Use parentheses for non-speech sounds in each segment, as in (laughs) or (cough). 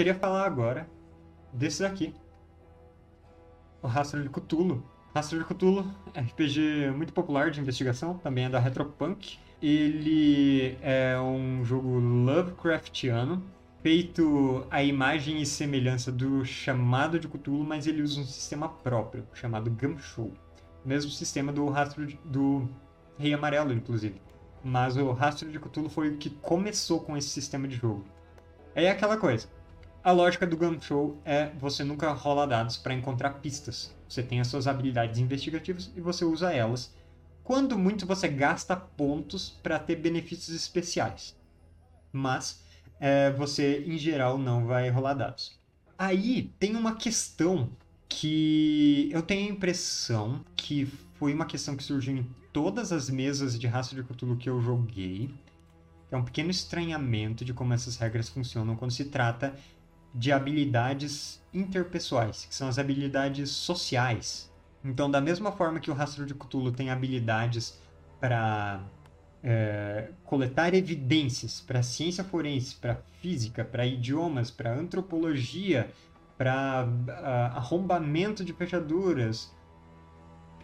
queria falar agora desse daqui. O Rastro de Cthulhu. Rastro de Cthulhu, RPG muito popular de investigação, também é da Retropunk. Ele é um jogo Lovecraftiano, feito à imagem e semelhança do chamado de Cthulhu, mas ele usa um sistema próprio, chamado Gumshoe. Mesmo sistema do rastro de, do Rei Amarelo, inclusive. Mas o rastro de Cthulhu foi o que começou com esse sistema de jogo. É aquela coisa. A lógica do Gumshoe é você nunca rola dados para encontrar pistas. Você tem as suas habilidades investigativas e você usa elas. Quando muito você gasta pontos para ter benefícios especiais. Mas é, você, em geral, não vai rolar dados. Aí tem uma questão que eu tenho a impressão que foi uma questão que surgiu em todas as mesas de raça de Cthulhu que eu joguei. É um pequeno estranhamento de como essas regras funcionam quando se trata de habilidades interpessoais, que são as habilidades sociais. Então, da mesma forma que o Rastro de Cthulhu tem habilidades para é, coletar evidências para ciência forense, para física, para idiomas, para antropologia, para arrombamento de fechaduras.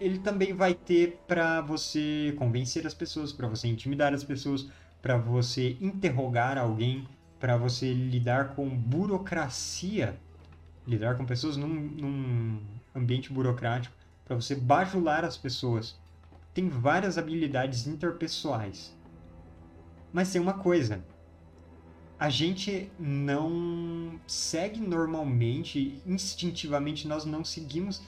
Ele também vai ter para você convencer as pessoas, para você intimidar as pessoas, para você interrogar alguém, para você lidar com burocracia, lidar com pessoas num, num ambiente burocrático, para você bajular as pessoas tem várias habilidades interpessoais. Mas tem uma coisa. A gente não segue normalmente, instintivamente, nós não seguimos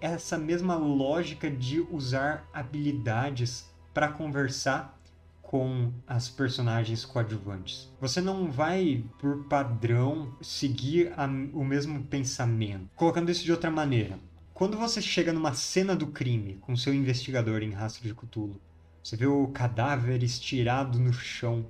essa mesma lógica de usar habilidades para conversar com as personagens coadjuvantes. Você não vai, por padrão, seguir a, o mesmo pensamento. Colocando isso de outra maneira, quando você chega numa cena do crime com seu investigador em Rastro de Cthulhu, você vê o cadáver estirado no chão,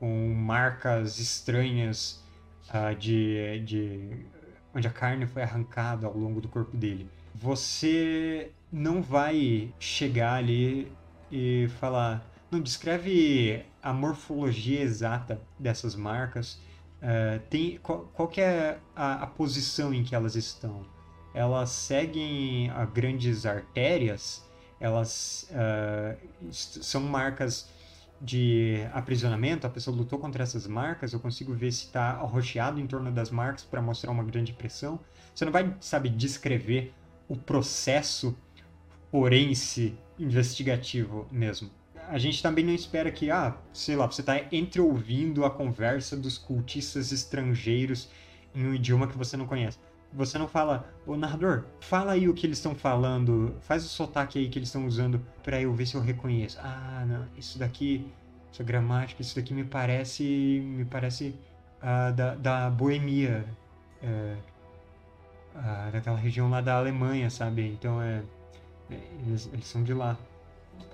com marcas estranhas uh, de, de onde a carne foi arrancada ao longo do corpo dele. Você não vai chegar ali e falar, não descreve a morfologia exata dessas marcas. Uh, tem qual, qual é a, a posição em que elas estão? elas seguem a grandes artérias, elas uh, são marcas de aprisionamento, a pessoa lutou contra essas marcas, eu consigo ver se está arroxeado em torno das marcas para mostrar uma grande pressão. Você não vai, sabe, descrever o processo forense investigativo mesmo. A gente também não espera que, ah, sei lá, você está entreouvindo a conversa dos cultistas estrangeiros em um idioma que você não conhece você não fala, ô narrador, fala aí o que eles estão falando, faz o sotaque aí que eles estão usando para eu ver se eu reconheço. Ah, não, isso daqui, essa gramática, isso daqui me parece, me parece uh, da, da Boemia, uh, uh, daquela região lá da Alemanha, sabe? Então é, é, eles, eles são de lá.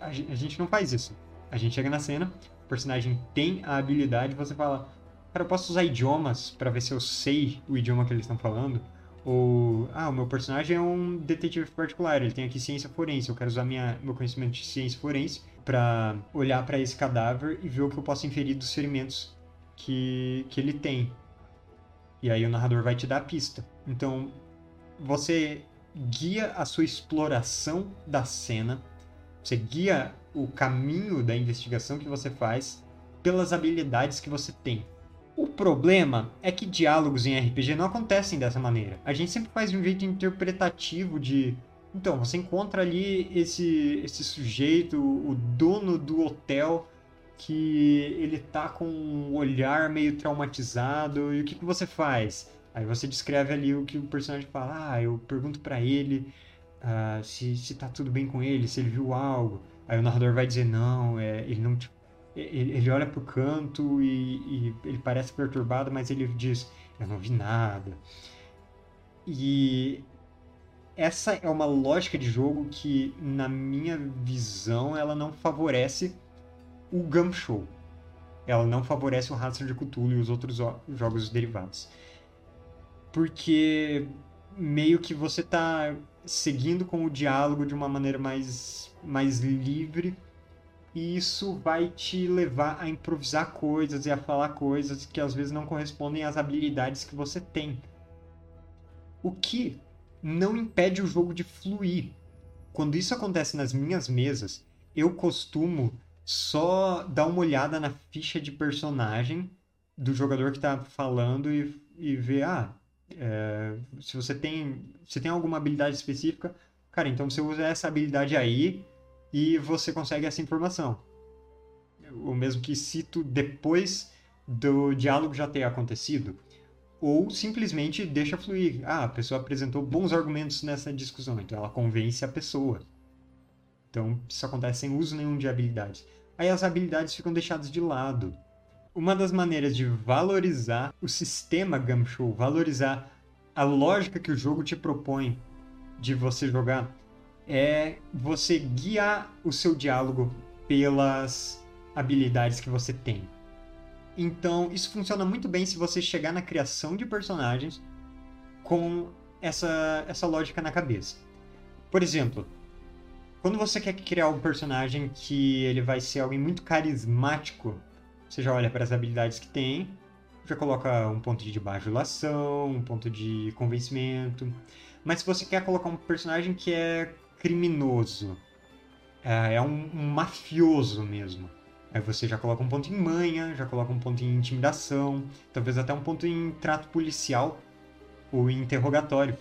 A, gente não faz isso. A gente chega na cena, o personagem tem a habilidade, você fala, cara, eu posso usar idiomas para ver se eu sei o idioma que eles estão falando? Ou, ah, o meu personagem é um detetive particular, ele tem aqui ciência forense, eu quero usar minha, meu conhecimento de ciência forense para olhar para esse cadáver e ver o que eu posso inferir dos ferimentos que, que ele tem. E aí o narrador vai te dar a pista. Então, você guia a sua exploração da cena, você guia o caminho da investigação que você faz pelas habilidades que você tem. O problema é que diálogos em RPG não acontecem dessa maneira. A gente sempre faz de um jeito interpretativo de. Então, você encontra ali esse, esse sujeito, o dono do hotel, que ele tá com um olhar meio traumatizado, e o que, que você faz? Aí você descreve ali o que o personagem fala. Ah, eu pergunto para ele uh, se, se tá tudo bem com ele, se ele viu algo. Aí o narrador vai dizer, não, é, ele não te ele olha pro canto e, e, ele parece perturbado, mas ele diz: Eu não vi nada. E essa é uma lógica de jogo que, na minha visão, ela não favorece o Gumshow. Ela não favorece o Rastro de Cthulhu e os outros jogos derivados. Porque meio que você está seguindo com o diálogo de uma maneira mais, mais livre e isso vai te levar a improvisar coisas e a falar coisas que às vezes não correspondem às habilidades que você tem. O que não impede o jogo de fluir. Quando isso acontece nas minhas mesas, eu costumo só dar uma olhada na ficha de personagem do jogador que está falando e, e ver, ah, é, se você tem, se tem alguma habilidade específica, cara, então você usa essa habilidade aí e você consegue essa informação. O mesmo que cito depois do diálogo já ter acontecido. Ou simplesmente deixa fluir. Ah, a pessoa apresentou bons argumentos nessa discussão, então ela convence a pessoa. Então isso acontece sem uso nenhum de habilidades. Aí as habilidades ficam deixadas de lado. Uma das maneiras de valorizar o sistema Gumshoe, valorizar a lógica que o jogo te propõe de você jogar, é você guiar o seu diálogo pelas habilidades que você tem. Então, isso funciona muito bem se você chegar na criação de personagens com essa, essa lógica na cabeça. Por exemplo, quando você quer criar um personagem que ele vai ser alguém muito carismático, você já olha para as habilidades que tem, já coloca um ponto de bajulação, um ponto de convencimento. Mas se você quer colocar um personagem que é criminoso. É, é um, um, mafioso mesmo. Aí você já coloca um ponto em manha, já coloca um ponto em intimidação, talvez até um ponto em trato policial ou interrogatório.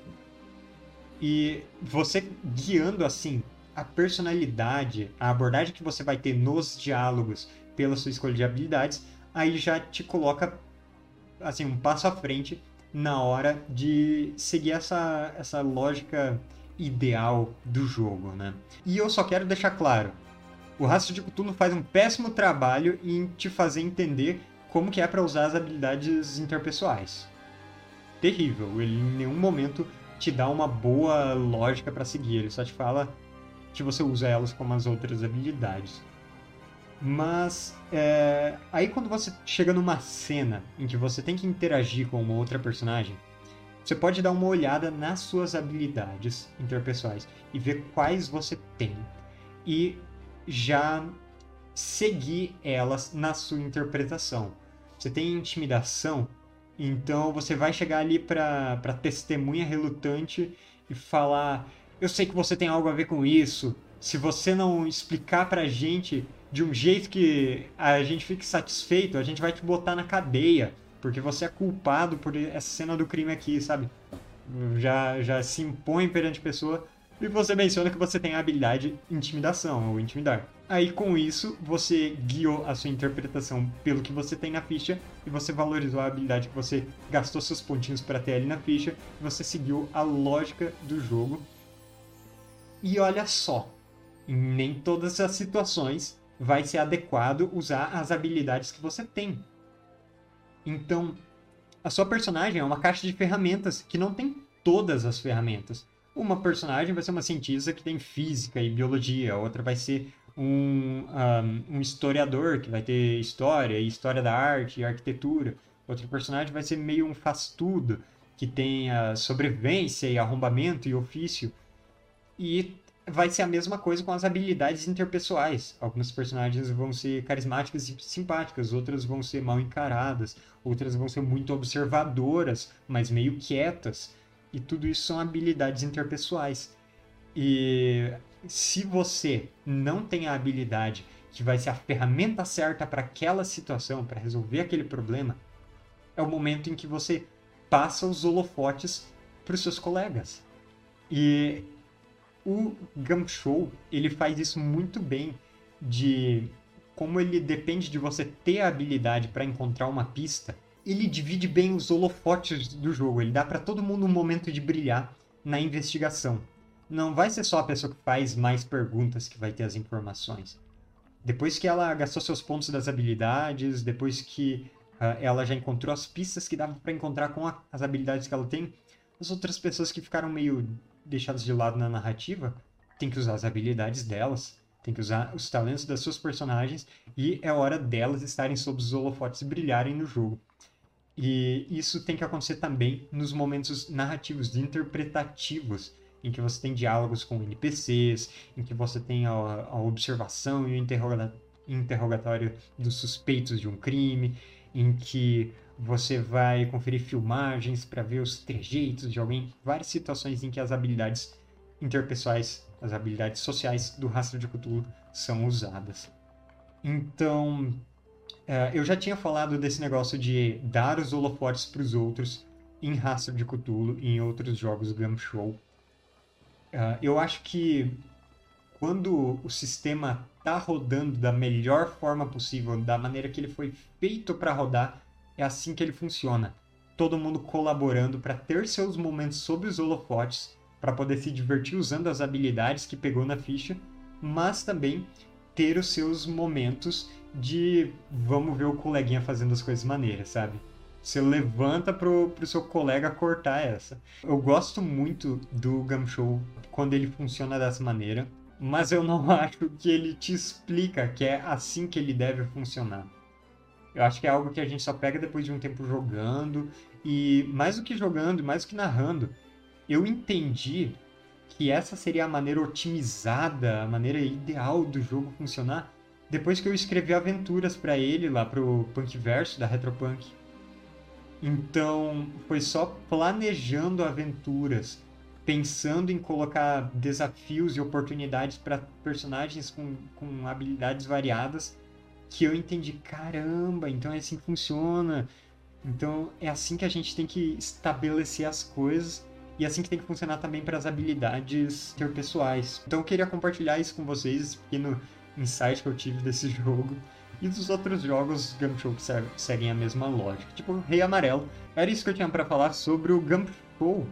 E você guiando assim a personalidade, a abordagem que você vai ter nos diálogos pela sua escolha de habilidades, aí já te coloca assim um passo à frente na hora de seguir essa, essa lógica ideal do jogo, né? E eu só quero deixar claro, o Rastro de Cthulhu faz um péssimo trabalho em te fazer entender como que é para usar as habilidades interpessoais. Terrível, ele em nenhum momento te dá uma boa lógica para seguir, ele só te fala que você usa elas como as outras habilidades. Mas é, aí quando você chega numa cena em que você tem que interagir com uma outra personagem, você pode dar uma olhada nas suas habilidades interpessoais e ver quais você tem e já seguir elas na sua interpretação. Você tem intimidação, então você vai chegar ali para testemunha relutante e falar: Eu sei que você tem algo a ver com isso. Se você não explicar pra gente de um jeito que a gente fique satisfeito, a gente vai te botar na cadeia porque você é culpado por essa cena do crime aqui, sabe? Já, já se impõe perante a pessoa e você menciona que você tem a habilidade intimidação ou intimidar. Aí com isso, você guiou a sua interpretação pelo que você tem na ficha e você valorizou a habilidade que você gastou seus pontinhos para ter ali na ficha e você seguiu a lógica do jogo. E olha só, em nem todas as situações vai ser adequado usar as habilidades que você tem. Então, a sua personagem é uma caixa de ferramentas que não tem todas as ferramentas. Uma personagem vai ser uma cientista que tem física e biologia, outra vai ser um, um, um historiador que vai ter história história da arte e arquitetura. Outro personagem vai ser meio um faz-tudo, que tem a sobrevivência e arrombamento e ofício. E vai ser a mesma coisa com as habilidades interpessoais. Algumas personagens vão ser carismáticas e simpáticas, outras vão ser mal encaradas, outras vão ser muito observadoras, mas meio quietas. E tudo isso são habilidades interpessoais. E se você não tem a habilidade que vai ser a ferramenta certa para aquela situação, para resolver aquele problema, é o momento em que você passa os holofotes para os seus colegas. E o Gumshow, ele faz isso muito bem de como ele depende de você ter a habilidade para encontrar uma pista, ele divide bem os holofotes do jogo, ele dá para todo mundo um momento de brilhar na investigação. Não vai ser só a pessoa que faz mais perguntas que vai ter as informações. Depois que ela gastou seus pontos das habilidades, depois que uh, ela já encontrou as pistas que dava para encontrar com a, as habilidades que ela tem, as outras pessoas que ficaram meio deixadas de lado na narrativa, tem que usar as habilidades delas, tem que usar os talentos das suas personagens e é hora delas estarem sob os holofotes e brilharem no jogo. E isso tem que acontecer também nos momentos narrativos, interpretativos, em que você tem diálogos com NPCs, em que você tem a, a observação e o interroga interrogatório dos suspeitos de um crime, em que você vai conferir filmagens para ver os trejeitos de alguém, várias situações em que as habilidades interpessoais, as habilidades sociais do rastro de Cthulhu são usadas. Então, uh, eu já tinha falado desse negócio de dar os holofotes para os outros em Rastro de Cthulhu e em outros jogos Gumshoe. Uh, eu acho que quando o sistema está rodando da melhor forma possível, da maneira que ele foi feito para rodar, é assim que ele funciona. Todo mundo colaborando para ter seus momentos sob os holofotes, para poder se divertir usando as habilidades que pegou na ficha, mas também ter os seus momentos de vamos ver o coleguinha fazendo as coisas maneiras, sabe? Você levanta pro, pro seu colega cortar essa. Eu gosto muito do Gumshow quando ele funciona dessa maneira mas eu não (laughs) acho que ele te explica que é assim que ele deve funcionar. Eu acho que é algo que a gente só pega depois de um tempo jogando, e mais do que jogando, mais do que narrando, eu entendi que essa seria a maneira otimizada, a maneira ideal do jogo funcionar, depois que eu escrevi aventuras para ele lá pro Punkverso da Retropunk. Então, foi só planejando aventuras pensando em colocar desafios e oportunidades para personagens com, com habilidades variadas que eu entendi, caramba, então é assim que funciona. Então é assim que a gente tem que estabelecer as coisas e é assim que tem que funcionar também para as habilidades interpessoais. Então eu queria compartilhar isso com vocês, esse pequeno insight que eu tive desse (laughs) jogo e dos outros jogos Gumshoe seguem a mesma lógica, tipo Rei Amarelo. Era isso que eu tinha para falar sobre o Gumshoe